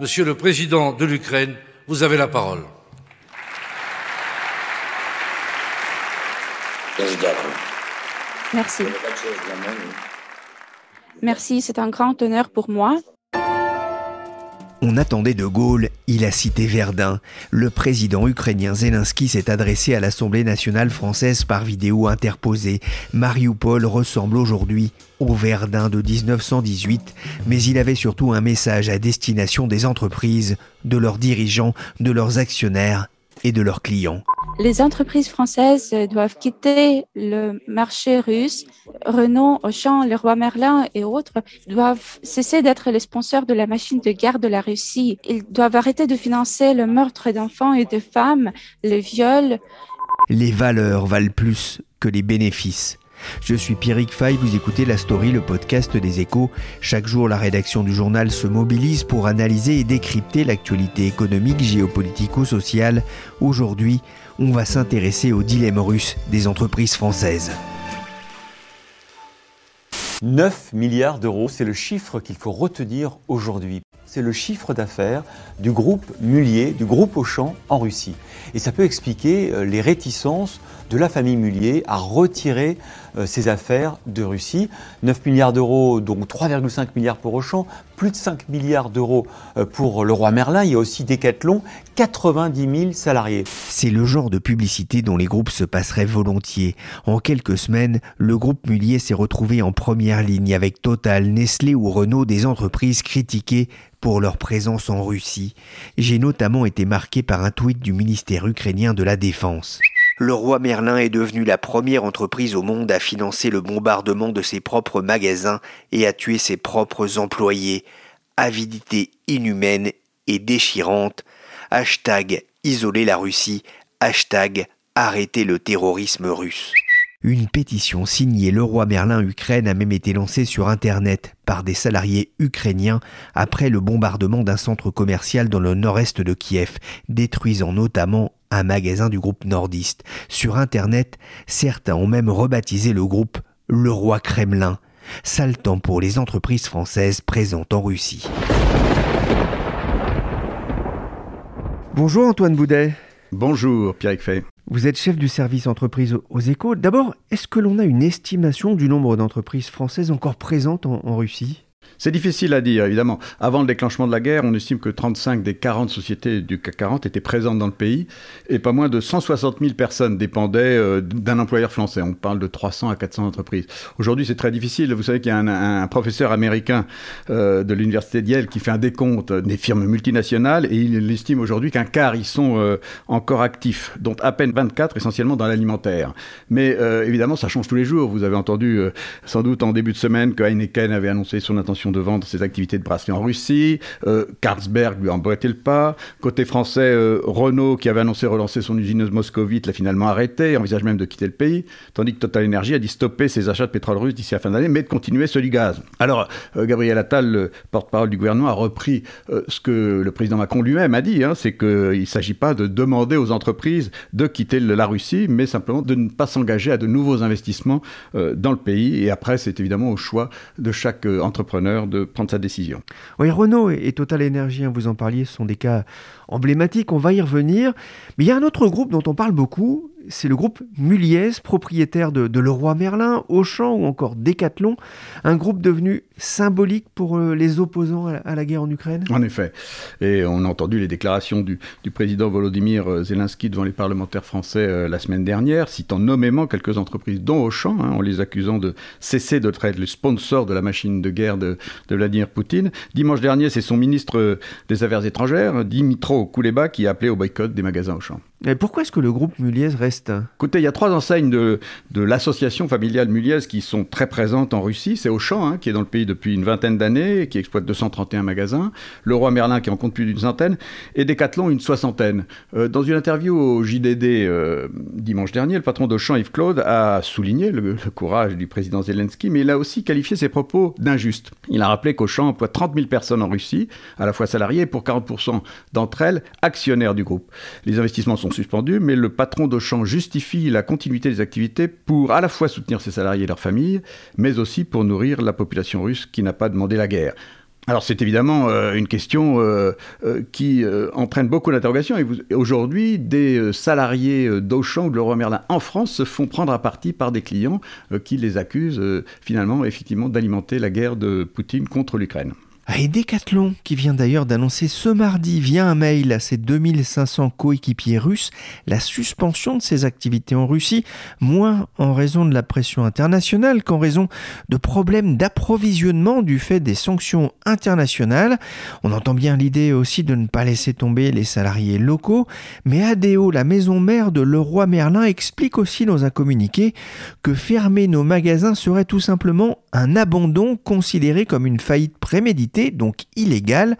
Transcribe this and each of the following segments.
Monsieur le président de l'Ukraine, vous avez la parole. Merci. Merci, c'est un grand honneur pour moi. Attendait De Gaulle, il a cité Verdun. Le président ukrainien Zelensky s'est adressé à l'Assemblée nationale française par vidéo interposée. Mariupol ressemble aujourd'hui au Verdun de 1918, mais il avait surtout un message à destination des entreprises, de leurs dirigeants, de leurs actionnaires et de leurs clients. Les entreprises françaises doivent quitter le marché russe. Renault, Auchan, Leroy Merlin et autres doivent cesser d'être les sponsors de la machine de guerre de la Russie. Ils doivent arrêter de financer le meurtre d'enfants et de femmes, le viol. Les valeurs valent plus que les bénéfices. Je suis Pierrick Fay, vous écoutez La Story, le podcast des échos. Chaque jour, la rédaction du journal se mobilise pour analyser et décrypter l'actualité économique, géopolitico-sociale. Aujourd'hui, on va s'intéresser au dilemme russe des entreprises françaises. 9 milliards d'euros, c'est le chiffre qu'il faut retenir aujourd'hui. C'est le chiffre d'affaires du groupe Mullier, du groupe Auchan en Russie. Et ça peut expliquer euh, les réticences de la famille Mullier à retirer euh, ses affaires de Russie. 9 milliards d'euros, donc 3,5 milliards pour Auchan, plus de 5 milliards d'euros euh, pour le roi Merlin. Il y a aussi Decathlon, 90 000 salariés. C'est le genre de publicité dont les groupes se passeraient volontiers. En quelques semaines, le groupe Mullier s'est retrouvé en première ligne avec Total, Nestlé ou Renault, des entreprises critiquées pour leur présence en Russie. J'ai notamment été marqué par un tweet du ministère ukrainien de la Défense. Le roi Merlin est devenu la première entreprise au monde à financer le bombardement de ses propres magasins et à tuer ses propres employés. Avidité inhumaine et déchirante. Hashtag isoler la Russie. Hashtag arrêter le terrorisme russe. Une pétition signée Le Roi Merlin Ukraine a même été lancée sur Internet par des salariés ukrainiens après le bombardement d'un centre commercial dans le nord-est de Kiev, détruisant notamment un magasin du groupe nordiste. Sur Internet, certains ont même rebaptisé le groupe le roi Kremlin, sale temps pour les entreprises françaises présentes en Russie. Bonjour Antoine Boudet. Bonjour Pierre Fay. Vous êtes chef du service entreprise aux échos. D'abord, est-ce que l'on a une estimation du nombre d'entreprises françaises encore présentes en Russie? C'est difficile à dire, évidemment. Avant le déclenchement de la guerre, on estime que 35 des 40 sociétés du CAC 40 étaient présentes dans le pays et pas moins de 160 000 personnes dépendaient euh, d'un employeur français. On parle de 300 à 400 entreprises. Aujourd'hui, c'est très difficile. Vous savez qu'il y a un, professeur américain euh, de l'université de Yale qui fait un décompte des firmes multinationales et il estime aujourd'hui qu'un quart y sont euh, encore actifs, dont à peine 24 essentiellement dans l'alimentaire. Mais évidemment, ça change tous les jours. Vous avez entendu sans doute en début de semaine que Heineken avait annoncé son intention de vendre ses activités de brasserie en Russie. Euh, Carlsberg lui a le pas. Côté français, euh, Renault, qui avait annoncé relancer son usine moscovite, l'a finalement arrêté, envisage même de quitter le pays. Tandis que Total Energy a dit stopper ses achats de pétrole russe d'ici la fin d'année, mais de continuer ceux du gaz. Alors, euh, Gabriel Attal, le porte-parole du gouvernement, a repris ce que le président Macron lui-même a dit, hein, c'est qu'il ne s'agit pas de demander aux entreprises de quitter la Russie, mais simplement de ne pas s'engager à de nouveaux investissements dans le pays. Et après, c'est évidemment au choix de chaque entrepreneur de prendre sa décision. Oui, Renault et Total Energy, hein, vous en parliez, sont des cas emblématiques, on va y revenir. Mais il y a un autre groupe dont on parle beaucoup, c'est le groupe Muliez, propriétaire de, Leroy Merlin, Auchan ou encore Decathlon, un groupe devenu symbolique pour euh, les opposants à, la guerre en Ukraine En effet. Et on a entendu les déclarations du, président Volodymyr euh, Zelensky devant les parlementaires français euh, la semaine dernière, citant nommément quelques entreprises, dont Auchan, hein, en les accusant de cesser de être le sponsor de la machine de guerre de, Vladimir Poutine. Dimanche dernier, c'est son ministre des Affaires étrangères, Dimitro Kuleba, qui a appelé au boycott des magasins Auchan. Pourquoi est-ce que le groupe Muliez reste? Écoutez, il y a trois enseignes de, l'association familiale Muliez qui sont très présentes en Russie. C'est Auchan, hein, qui est dans le pays depuis une vingtaine d'années, qui exploite 231 magasins. Le Roi Merlin, qui en compte plus d'une centaine. Et Decathlon, une soixantaine. Euh, dans une interview au JDD euh, dimanche dernier, le patron d'Auchan, Yves Claude, a souligné le, courage du président Zelensky, mais il a aussi qualifié ses propos d'injustes. Il a rappelé qu'Auchan emploie 30 000 personnes en Russie, à la fois salariées pour 40% d'entre elles actionnaires du groupe. Les investissements sont suspendu, mais le patron d'Auchan justifie la continuité des activités pour à la fois soutenir ses salariés et leurs familles, mais aussi pour nourrir la population russe qui n'a pas demandé la guerre. Alors c'est évidemment euh, une question euh, euh, qui entraîne beaucoup d'interrogations. Et aujourd'hui, des salariés d'Auchan ou de Leroy Merlin en France se font prendre à partie par des clients qui les accusent finalement effectivement d'alimenter la guerre de Poutine contre l'Ukraine. Et Decathlon, qui vient d'ailleurs d'annoncer ce mardi via un mail à ses 2500 coéquipiers russes la suspension de ses activités en Russie, moins en raison de la pression internationale qu'en raison de problèmes d'approvisionnement du fait des sanctions internationales. On entend bien l'idée aussi de ne pas laisser tomber les salariés locaux, mais ADO, la maison mère de Leroy Merlin, explique aussi dans un communiqué que fermer nos magasins serait tout simplement un abandon considéré comme une faillite préméditée donc illégale,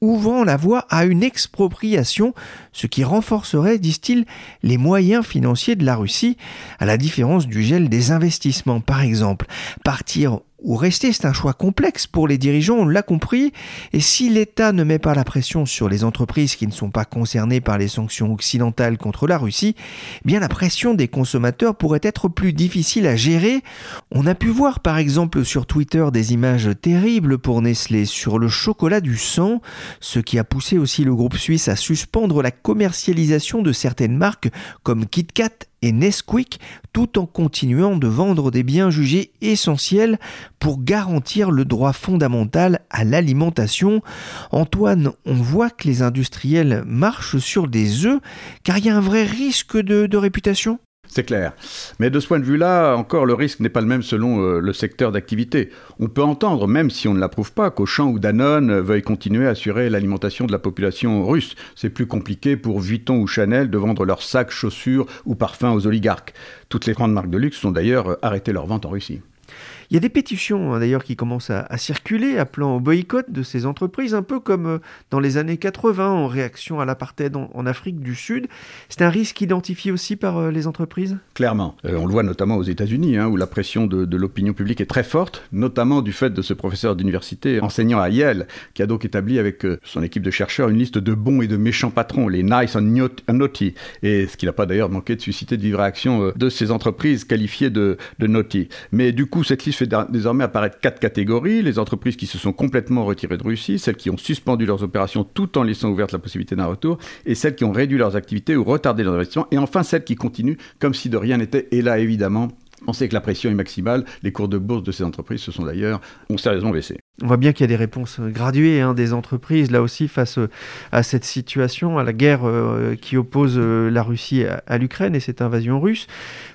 ouvrant la voie à une expropriation, ce qui renforcerait, disent-ils, les moyens financiers de la Russie, à la différence du gel des investissements par exemple. Partir ou rester, c'est un choix complexe pour les dirigeants, on l'a compris, et si l'État ne met pas la pression sur les entreprises qui ne sont pas concernées par les sanctions occidentales contre la Russie, eh bien la pression des consommateurs pourrait être plus difficile à gérer. On a pu voir par exemple sur Twitter des images terribles pour Nestlé sur le chocolat du sang, ce qui a poussé aussi le groupe suisse à suspendre la commercialisation de certaines marques comme KitKat et Nesquik tout en continuant de vendre des biens jugés essentiels pour garantir le droit fondamental à l'alimentation. Antoine, on voit que les industriels marchent sur des œufs car il y a un vrai risque de, de réputation? C'est clair. Mais de ce point de vue-là, encore, le risque n'est pas le même selon euh, le secteur d'activité. On peut entendre, même si on ne l'approuve pas, qu'Auchan ou Danone veuillent continuer à assurer l'alimentation de la population russe. C'est plus compliqué pour Vuitton ou Chanel de vendre leurs sacs, chaussures ou parfums aux oligarques. Toutes les grandes marques de luxe ont d'ailleurs arrêté leur vente en Russie. Il y a des pétitions hein, d'ailleurs qui commencent à, circuler appelant au boycott de ces entreprises, un peu comme euh, dans les années 80 en réaction à l'apartheid en, Afrique du Sud. C'est un risque identifié aussi par euh, les entreprises? Clairement. Euh, on le voit notamment aux États-Unis, hein, où la pression de, l'opinion publique est très forte, notamment du fait de ce professeur d'université enseignant à Yale, qui a donc établi avec son équipe de chercheurs une liste de bons et de méchants patrons, les nice and naughty, et ce qui n'a pas d'ailleurs manqué de susciter de vives réactions de ces entreprises qualifiées de, de naughty. Mais du coup, cette liste désormais apparaître quatre catégories. Les entreprises qui se sont complètement retirées de Russie, celles qui ont suspendu leurs opérations tout en laissant ouverte la possibilité d'un retour, et celles qui ont réduit leurs activités ou retardé leurs investissements, et enfin celles qui continuent comme si de rien n'était. Et là, évidemment, on sait que la pression est maximale. Les cours de bourse de ces entreprises se sont d'ailleurs ont sérieusement baissé. On voit bien qu'il y a des réponses graduées hein, des entreprises, là aussi, face à cette situation, à la guerre euh, qui oppose euh, la Russie à, à l'Ukraine et cette invasion russe.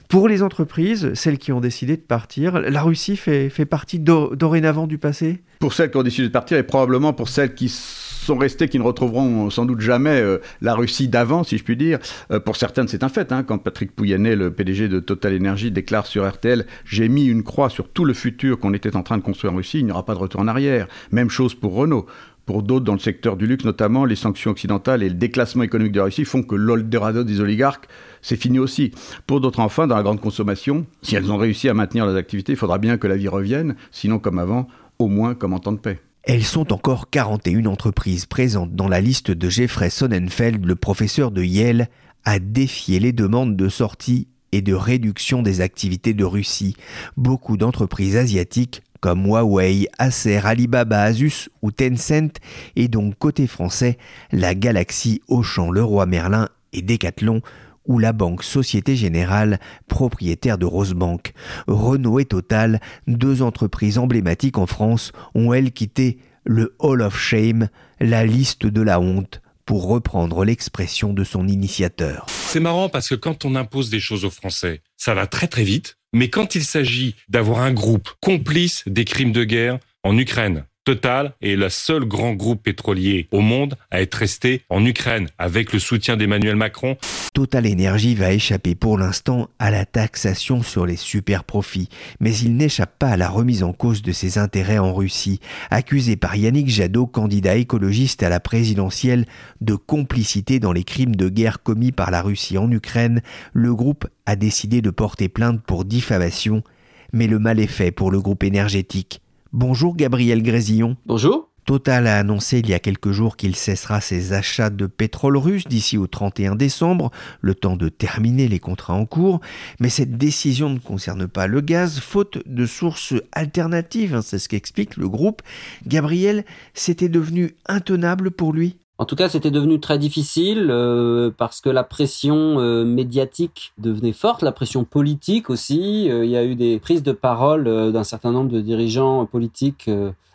Pour les entreprises, celles qui ont décidé de partir, la Russie fait, partie do, dorénavant du passé? Pour celles qui ont décidé de partir et probablement pour celles qui sont restés qui ne retrouveront sans doute jamais euh, la Russie d'avant, si je puis dire. Euh, pour certaines, c'est un fait. Hein, quand Patrick Pouyanné, le PDG de Total Energy, déclare sur RTL J'ai mis une croix sur tout le futur qu'on était en train de construire en Russie, il n'y aura pas de retour en arrière. Même chose pour Renault. Pour d'autres, dans le secteur du luxe notamment, les sanctions occidentales et le déclassement économique de la Russie font que l'Eldorado des oligarques, c'est fini aussi. Pour d'autres, enfin, dans la grande consommation, si elles ont réussi à maintenir leurs activités, il faudra bien que la vie revienne, sinon comme avant, au moins comme en temps de paix. Elles sont encore 41 entreprises présentes dans la liste de Jeffrey Sonnenfeld, le professeur de Yale, à défier les demandes de sortie et de réduction des activités de Russie. Beaucoup d'entreprises asiatiques comme Huawei, Acer, Alibaba, Asus ou Tencent, et donc côté français, la Galaxy, Auchan, Leroy Merlin et Decathlon, ou la banque Société Générale, propriétaire de Rosebank. Renault et Total, deux entreprises emblématiques en France, ont elles quitté le Hall of Shame, la liste de la honte, pour reprendre l'expression de son initiateur. C'est marrant parce que quand on impose des choses aux Français, ça va très très vite, mais quand il s'agit d'avoir un groupe complice des crimes de guerre en Ukraine, Total est le seul grand groupe pétrolier au monde à être resté en Ukraine avec le soutien d'Emmanuel Macron. Total Energy va échapper pour l'instant à la taxation sur les super profits, mais il n'échappe pas à la remise en cause de ses intérêts en Russie. Accusé par Yannick Jadot, candidat écologiste à la présidentielle, de complicité dans les crimes de guerre commis par la Russie en Ukraine, le groupe a décidé de porter plainte pour diffamation. Mais le mal est fait pour le groupe énergétique. Bonjour Gabriel Grésillon. Bonjour. Total a annoncé il y a quelques jours qu'il cessera ses achats de pétrole russe d'ici au 31 décembre, le temps de terminer les contrats en cours. Mais cette décision ne concerne pas le gaz, faute de sources alternatives, hein, c'est ce qu'explique le groupe. Gabriel, c'était devenu intenable pour lui? En tout cas, c'était devenu très difficile euh, parce que la pression euh, médiatique devenait forte, la pression politique aussi. Euh, il y a eu des prises de parole d'un certain nombre de dirigeants politiques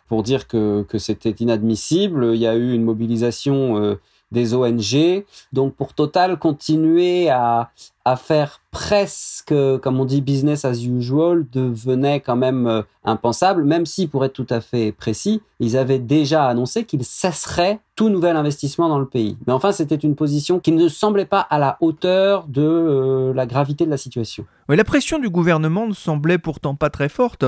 pour dire que, que c'était inadmissible. Il y a eu une mobilisation des ONG. Donc pour Total, continuer à, à faire presque, comme on dit, business as usual devenait quand même euh, impensable, même si, pour être tout à fait précis, ils avaient déjà annoncé qu'ils cesseraient tout nouvel investissement dans le pays. Mais enfin, c'était une position qui ne semblait pas à la hauteur de euh, la gravité de la situation. Mais la pression du gouvernement ne semblait pourtant pas très forte.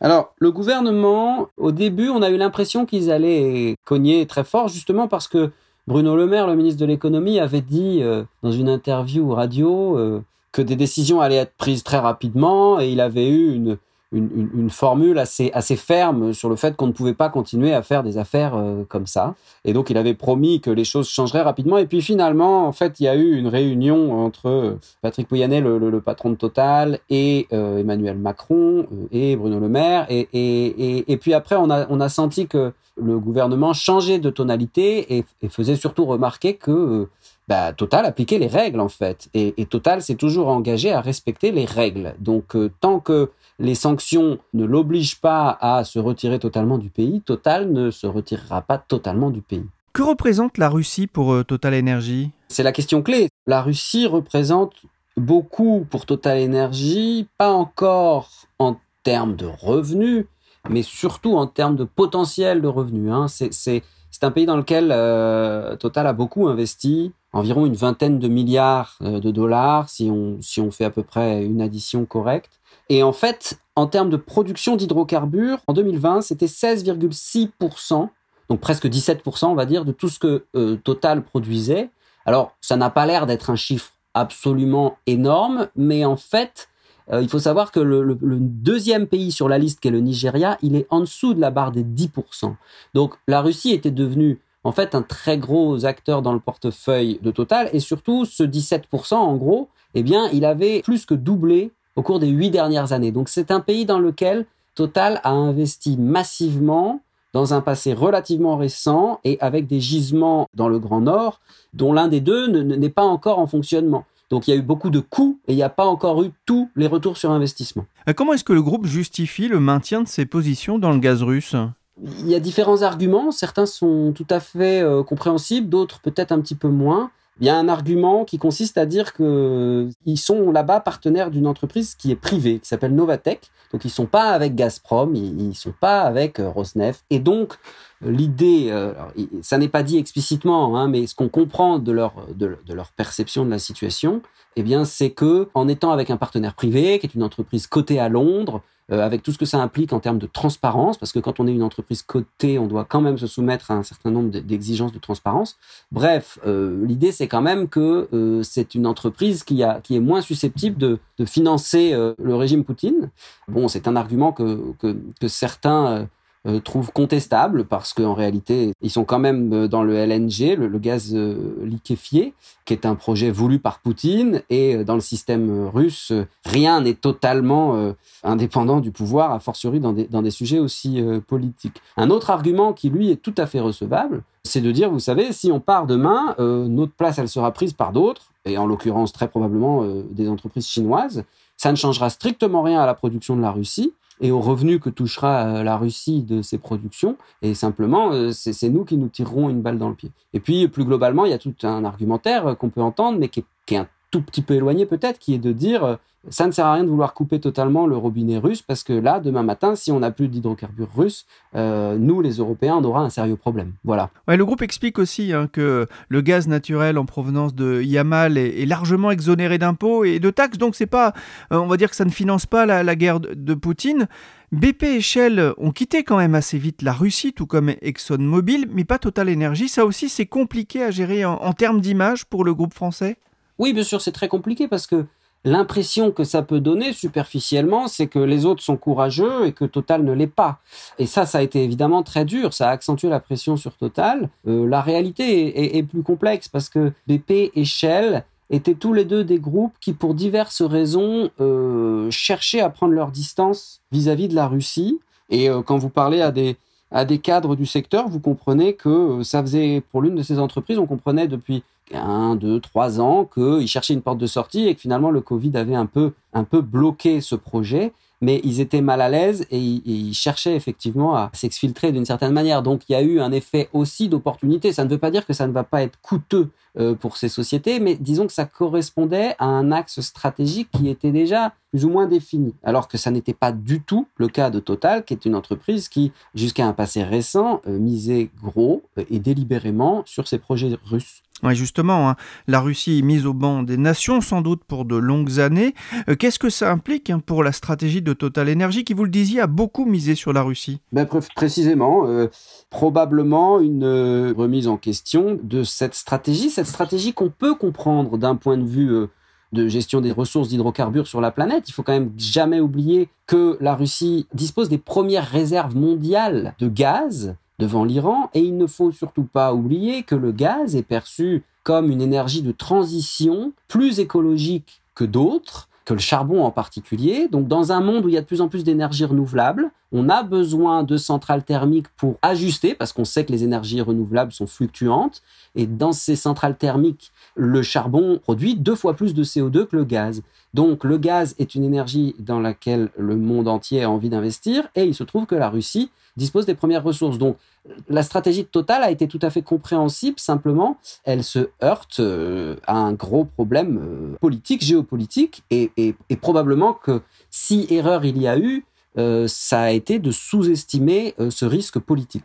Alors, le gouvernement, au début, on a eu l'impression qu'ils allaient cogner très fort, justement parce que Bruno Le Maire, le ministre de l'économie, avait dit euh, dans une interview radio euh, que des décisions allaient être prises très rapidement et il avait eu une, une, formule assez, ferme sur le fait qu'on ne pouvait pas continuer à faire des affaires euh, comme ça. Et donc, il avait promis que les choses changeraient rapidement. Et puis, finalement, en fait, il y a eu une réunion entre Patrick Pouyanné, le, patron de Total, et Emmanuel Macron et Bruno Le Maire. Et, puis après, on a, senti que le gouvernement changeait de tonalité et, faisait surtout remarquer que bah, Total appliquait les règles en fait. Et, Total s'est toujours engagé à respecter les règles. Donc euh, tant que les sanctions ne l'obligent pas à se retirer totalement du pays, Total ne se retirera pas totalement du pays. Que représente la Russie pour euh, Total Energy? C'est la question clé. La Russie représente beaucoup pour Total Energy, pas encore en termes de revenus, mais surtout en termes de potentiel de revenus. Hein. C'est un pays dans lequel euh, Total a beaucoup investi, environ une vingtaine de milliards euh, de dollars, si on, si on fait à peu près une addition correcte. Et en fait, en termes de production d'hydrocarbures, en 2020, c'était 16,6%, donc presque 17%, on va dire, de tout ce que euh, Total produisait. Alors, ça n'a pas l'air d'être un chiffre absolument énorme, mais en fait, euh, il faut savoir que le, deuxième pays sur la liste, qui est le Nigeria, il est en dessous de la barre des 10%. Donc la Russie était devenue en fait un très gros acteur dans le portefeuille de Total, et surtout ce 17%, en gros, eh bien, il avait plus que doublé au cours des huit dernières années. Donc c'est un pays dans lequel Total a investi massivement dans un passé relativement récent et avec des gisements dans le Grand Nord, dont l'un des deux n'est pas encore en fonctionnement. Donc il y a eu beaucoup de coûts et il n'y a pas encore eu tous les retours sur investissement. Euh, comment est-ce que le groupe justifie le maintien de ses positions dans le gaz russe? Il y a différents arguments. Certains sont tout à fait euh, compréhensibles, d'autres peut-être un petit peu moins. Il y a un argument qui consiste à dire qu'ils sont là-bas partenaires d'une entreprise qui est privée, qui s'appelle Novatech. Donc ils sont pas avec Gazprom, ils, sont pas avec euh, Rosneft. Et donc l'idée, euh, ça n'est pas dit explicitement, hein, mais ce qu'on comprend de leur, de, leur perception de la situation, eh bien, c'est que en étant avec un partenaire privé, qui est une entreprise cotée à Londres, euh, avec tout ce que ça implique en termes de transparence, parce que quand on est une entreprise cotée, on doit quand même se soumettre à un certain nombre d'exigences de transparence. Bref, euh, l'idée c'est quand même que c'est une entreprise qui, a, qui est moins susceptible de, de financer le régime Poutine. Bon, c'est un argument que, que, que certains euh, trouve contestable parce qu'en réalité, ils sont quand même euh, dans le LNG, le, gaz euh, liquéfié, qui est un projet voulu par Poutine. Et dans le système russe, rien n'est totalement indépendant du pouvoir, a fortiori dans des, dans des sujets aussi politiques. Un autre argument qui, lui, est tout à fait recevable, c'est de dire, vous savez, si on part demain, notre place, elle sera prise par d'autres, et en l'occurrence très probablement des entreprises chinoises. Ça ne changera strictement rien à la production de la Russie et aux revenus que touchera euh, la Russie de ses productions. Et simplement, euh, c'est nous qui nous tirerons une balle dans le pied. Et puis, plus globalement, il y a tout un argumentaire euh, qu'on peut entendre, mais qui est, un tout petit peu éloigné peut-être, qui est de dire ça ne sert à rien de vouloir couper totalement le robinet russe parce que là, demain matin, si on n'a plus d'hydrocarbures russes, euh, nous, les Européens, on aura un sérieux problème. Voilà. Ouais, le groupe explique aussi hein, que le gaz naturel en provenance de Yamal est, largement exonéré d'impôts et de taxes, donc c'est pas, euh, on va dire que ça ne finance pas la, guerre de, Poutine. BP et Shell ont quitté quand même assez vite la Russie, tout comme ExxonMobil, mais pas Total Energy. Ça aussi, c'est compliqué à gérer en termes d'image pour le groupe français? Oui, bien sûr, c'est très compliqué parce que L'impression que ça peut donner superficiellement, c'est que les autres sont courageux et que Total ne l'est pas. Et ça, ça a été évidemment très dur. Ça a accentué la pression sur Total. Euh, la réalité est, plus complexe parce que BP et Shell étaient tous les deux des groupes qui, pour diverses raisons, euh, cherchaient à prendre leur distance vis-à-vis de la Russie. Et euh, quand vous parlez à des à des cadres du secteur, vous comprenez que ça faisait pour l'une de ces entreprises, on comprenait depuis un, deux, trois ans qu'ils cherchaient une porte de sortie et que finalement le Covid avait un peu, un peu bloqué ce projet. Mais ils étaient mal à l'aise et, ils cherchaient effectivement à s'exfiltrer d'une certaine manière. Donc il y a eu un effet aussi d'opportunité. Ça ne veut pas dire que ça ne va pas être coûteux euh, pour ces sociétés, mais disons que ça correspondait à un axe stratégique qui était déjà plus ou moins défini. Alors que ça n'était pas du tout le cas de Total, qui est une entreprise qui, jusqu'à un passé récent, euh, misait gros euh, et délibérément sur ses projets russes. Oui, justement, hein, la Russie est mise au banc des nations sans doute pour de longues années. Qu'est-ce que ça implique hein, pour la stratégie de Total Energy qui, vous le disiez, a beaucoup misé sur la Russie? Ben, Précisément, probablement une remise en question de cette stratégie, cette stratégie qu'on peut comprendre d'un point de vue euh, de gestion des ressources d'hydrocarbures sur la planète. Il faut quand même jamais oublier que la Russie dispose des premières réserves mondiales de gaz devant l'Iran et il ne faut surtout pas oublier que le gaz est perçu comme une énergie de transition plus écologique que d'autres que le charbon en particulier. Donc dans un monde où il y a de plus en plus d'énergie renouvelable, on a besoin de centrales thermiques pour ajuster, parce qu'on sait que les énergies renouvelables sont fluctuantes. Et dans ces centrales thermiques, le charbon produit deux fois plus de CO2 que le gaz. Donc le gaz est une énergie dans laquelle le monde entier a envie d'investir. Et il se trouve que la Russie dispose des premières ressources. Donc la stratégie de Total a été tout à fait compréhensible. Simplement, elle se heurte euh, à un gros problème euh, politique, géopolitique. Et, et probablement que si erreur il y a eu, euh, ça a été de sous-estimer ce risque politique.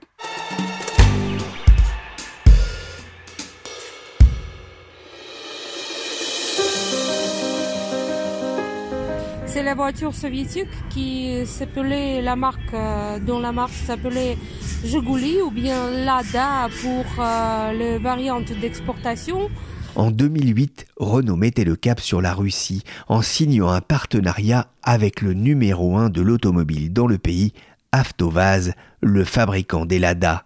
C'est la voiture soviétique qui s'appelait la marque, euh, dont la marque s'appelait Jiguli ou bien Lada pour les variantes d'exportation. En 2008, Renault mettait le cap sur la Russie en signant un partenariat avec le numéro 1 de l'automobile dans le pays, Avtovaz, le fabricant des Lada.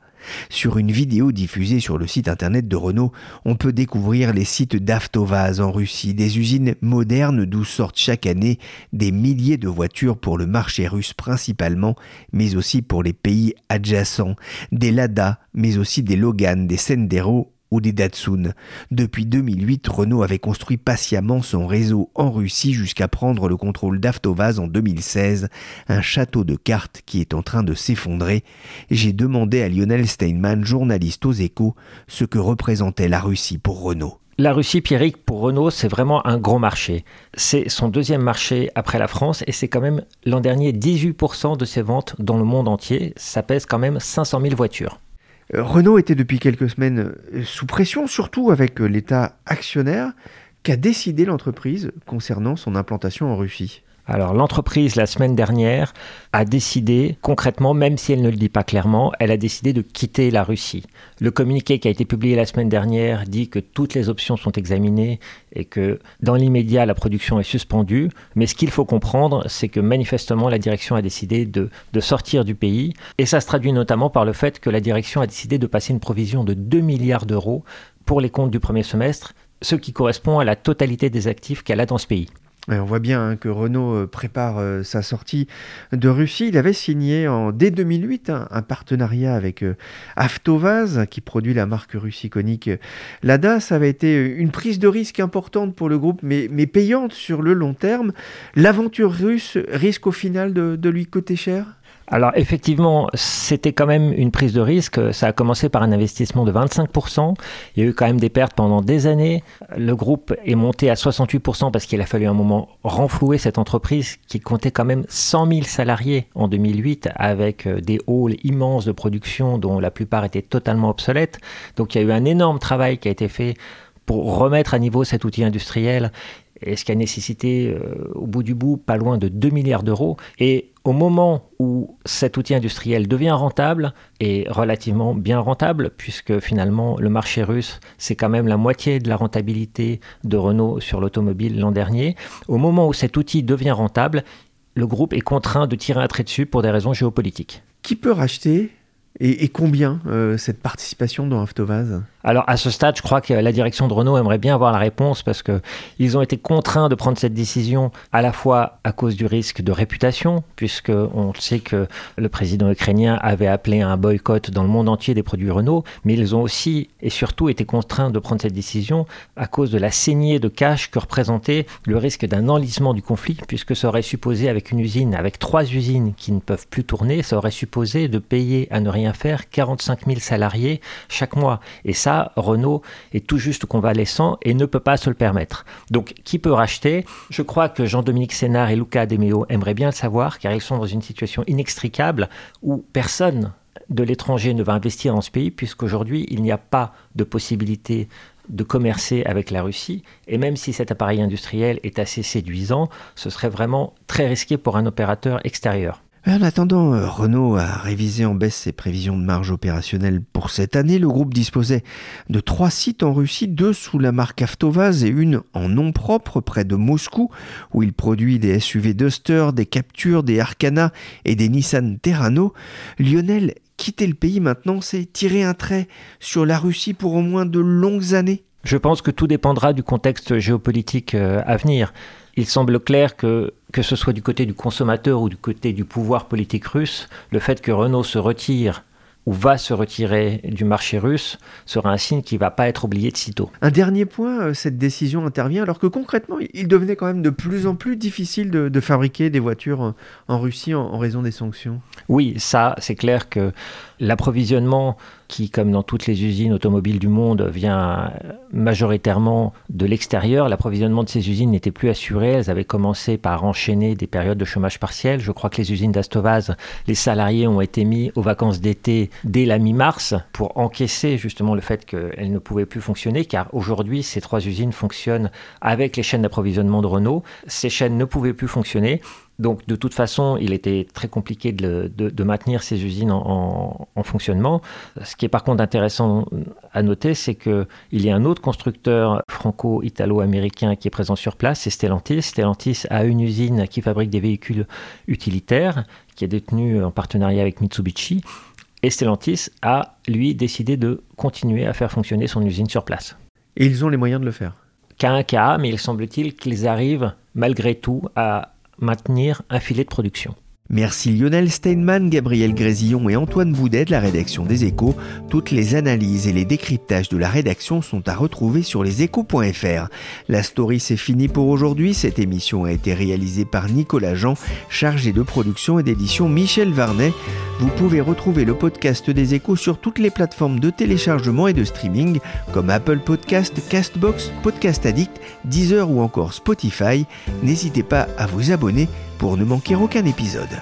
Sur une vidéo diffusée sur le site internet de Renault, on peut découvrir les sites d'Avtovaz en Russie, des usines modernes d'où sortent chaque année des milliers de voitures pour le marché russe principalement, mais aussi pour les pays adjacents, des Lada, mais aussi des Logan, des Sendero ou des Datsun. Depuis 2008, Renault avait construit patiemment son réseau en Russie jusqu'à prendre le contrôle d'Avtovaz en 2016, un château de cartes qui est en train de s'effondrer. J'ai demandé à Lionel Steinman, journaliste aux échos, ce que représentait la Russie pour Renault. La Russie, Pierrick, pour Renault, c'est vraiment un gros marché. C'est son deuxième marché après la France et c'est quand même l'an dernier 18% de ses ventes dans le monde entier. Ça pèse quand même 500 000 voitures. Euh, Renault était depuis quelques semaines euh, sous pression, surtout avec euh, l'État actionnaire. Qu'a décidé l'entreprise concernant son implantation en Russie alors l'entreprise, la semaine dernière, a décidé, concrètement, même si elle ne le dit pas clairement, elle a décidé de quitter la Russie. Le communiqué qui a été publié la semaine dernière dit que toutes les options sont examinées et que dans l'immédiat, la production est suspendue. Mais ce qu'il faut comprendre, c'est que manifestement, la direction a décidé de, sortir du pays. Et ça se traduit notamment par le fait que la direction a décidé de passer une provision de 2 milliards d'euros pour les comptes du premier semestre, ce qui correspond à la totalité des actifs qu'elle a dans ce pays on voit bien hein, que Renault euh, prépare euh, sa sortie de Russie. Il avait signé en, dès 2008 hein, un partenariat avec euh, Avtovaz, qui produit la marque russe iconique Lada. Ça avait été une prise de risque importante pour le groupe, mais, payante sur le long terme. L'aventure russe risque au final de lui coûter cher? Alors effectivement, c'était quand même une prise de risque. Ça a commencé par un investissement de 25%. Il y a eu quand même des pertes pendant des années. Le groupe est monté à 68% parce qu'il a fallu un moment renflouer cette entreprise qui comptait quand même 100 000 salariés en 2008 avec euh, des halls immenses de production dont la plupart étaient totalement obsolètes. Donc il y a eu un énorme travail qui a été fait pour remettre à niveau cet outil industriel et ce qui a nécessité, euh, au bout du bout, pas loin de 2 milliards d'euros. Et au moment où cet outil industriel devient rentable, et relativement bien rentable, puisque finalement le marché russe, c'est quand même la moitié de la rentabilité de Renault sur l'automobile l'an dernier, au moment où cet outil devient rentable, le groupe est contraint de tirer un trait dessus pour des raisons géopolitiques. Qui peut racheter et, combien euh, cette participation dans Avtovaz alors à ce stade, je crois que la direction de Renault aimerait bien avoir la réponse parce que ils ont été contraints de prendre cette décision à la fois à cause du risque de réputation, puisque on sait que le président ukrainien avait appelé à un boycott dans le monde entier des produits Renault, mais ils ont aussi et surtout été contraints de prendre cette décision à cause de la saignée de cash que représentait le risque d'un enlisement du conflit, puisque ça aurait supposé avec une usine, avec trois usines qui ne peuvent plus tourner, ça aurait supposé de payer à ne rien faire 45 000 salariés chaque mois. Et ça, Renault est tout juste convalescent et ne peut pas se le permettre. Donc, qui peut racheter? Je crois que Jean-Dominique Sénard et Luca Demeo aimeraient bien le savoir, car ils sont dans une situation inextricable où personne de l'étranger ne va investir dans ce pays, puisqu'aujourd'hui, il n'y a pas de possibilité de commercer avec la Russie. Et même si cet appareil industriel est assez séduisant, ce serait vraiment très risqué pour un opérateur extérieur. En attendant, euh, Renault a révisé en baisse ses prévisions de marge opérationnelle pour cette année. Le groupe disposait de trois sites en Russie, deux sous la marque Avtovaz et une en nom propre près de Moscou, où il produit des SUV Duster, des Capture, des Arcana et des Nissan Terrano. Lionel, quitter le pays maintenant, c'est tirer un trait sur la Russie pour au moins de longues années Je pense que tout dépendra du contexte géopolitique euh, à venir il semble clair que, que ce soit du côté du consommateur ou du côté du pouvoir politique russe, le fait que Renault se retire ou va se retirer du marché russe sera un signe qui ne va pas être oublié de sitôt. Un dernier point, euh, cette décision intervient alors que concrètement, il devenait quand même de plus en plus difficile de, fabriquer des voitures en Russie en raison des sanctions. Oui, ça, c'est clair que l'approvisionnement qui, comme dans toutes les usines automobiles du monde, vient majoritairement de l'extérieur. L'approvisionnement de ces usines n'était plus assuré. Elles avaient commencé par enchaîner des périodes de chômage partiel. Je crois que les usines d'Astovaz, les salariés ont été mis aux vacances d'été dès la mi-mars pour encaisser justement le fait qu'elles ne pouvaient plus fonctionner, car aujourd'hui, ces trois usines fonctionnent avec les chaînes d'approvisionnement de Renault. Ces chaînes ne pouvaient plus fonctionner. Donc de toute façon, il était très compliqué de, maintenir ces usines en, fonctionnement. Ce qui est par contre intéressant à noter, c'est qu'il y a un autre constructeur franco-italo-américain qui est présent sur place, c'est Stellantis. Stellantis a une usine qui fabrique des véhicules utilitaires, qui est détenue en partenariat avec Mitsubishi. Et Stellantis a, lui, décidé de continuer à faire fonctionner son usine sur place. Et ils ont les moyens de le faire? Qu'à un cas, mais il semble-t-il qu'ils arrivent malgré tout à maintenir un filet de production. Merci Lionel Steinman, Gabriel Grésillon et Antoine Boudet de la rédaction des Échos. Toutes les analyses et les décryptages de la rédaction sont à retrouver sur leséchos.fr. La story c'est fini pour aujourd'hui. Cette émission a été réalisée par Nicolas Jean, chargé de production et d'édition Michel Varnet. Vous pouvez retrouver le podcast des Échos sur toutes les plateformes de téléchargement et de streaming comme Apple Podcast, Castbox, Podcast Addict, Deezer ou encore Spotify. N'hésitez pas à vous abonner pour ne manquer aucun épisode.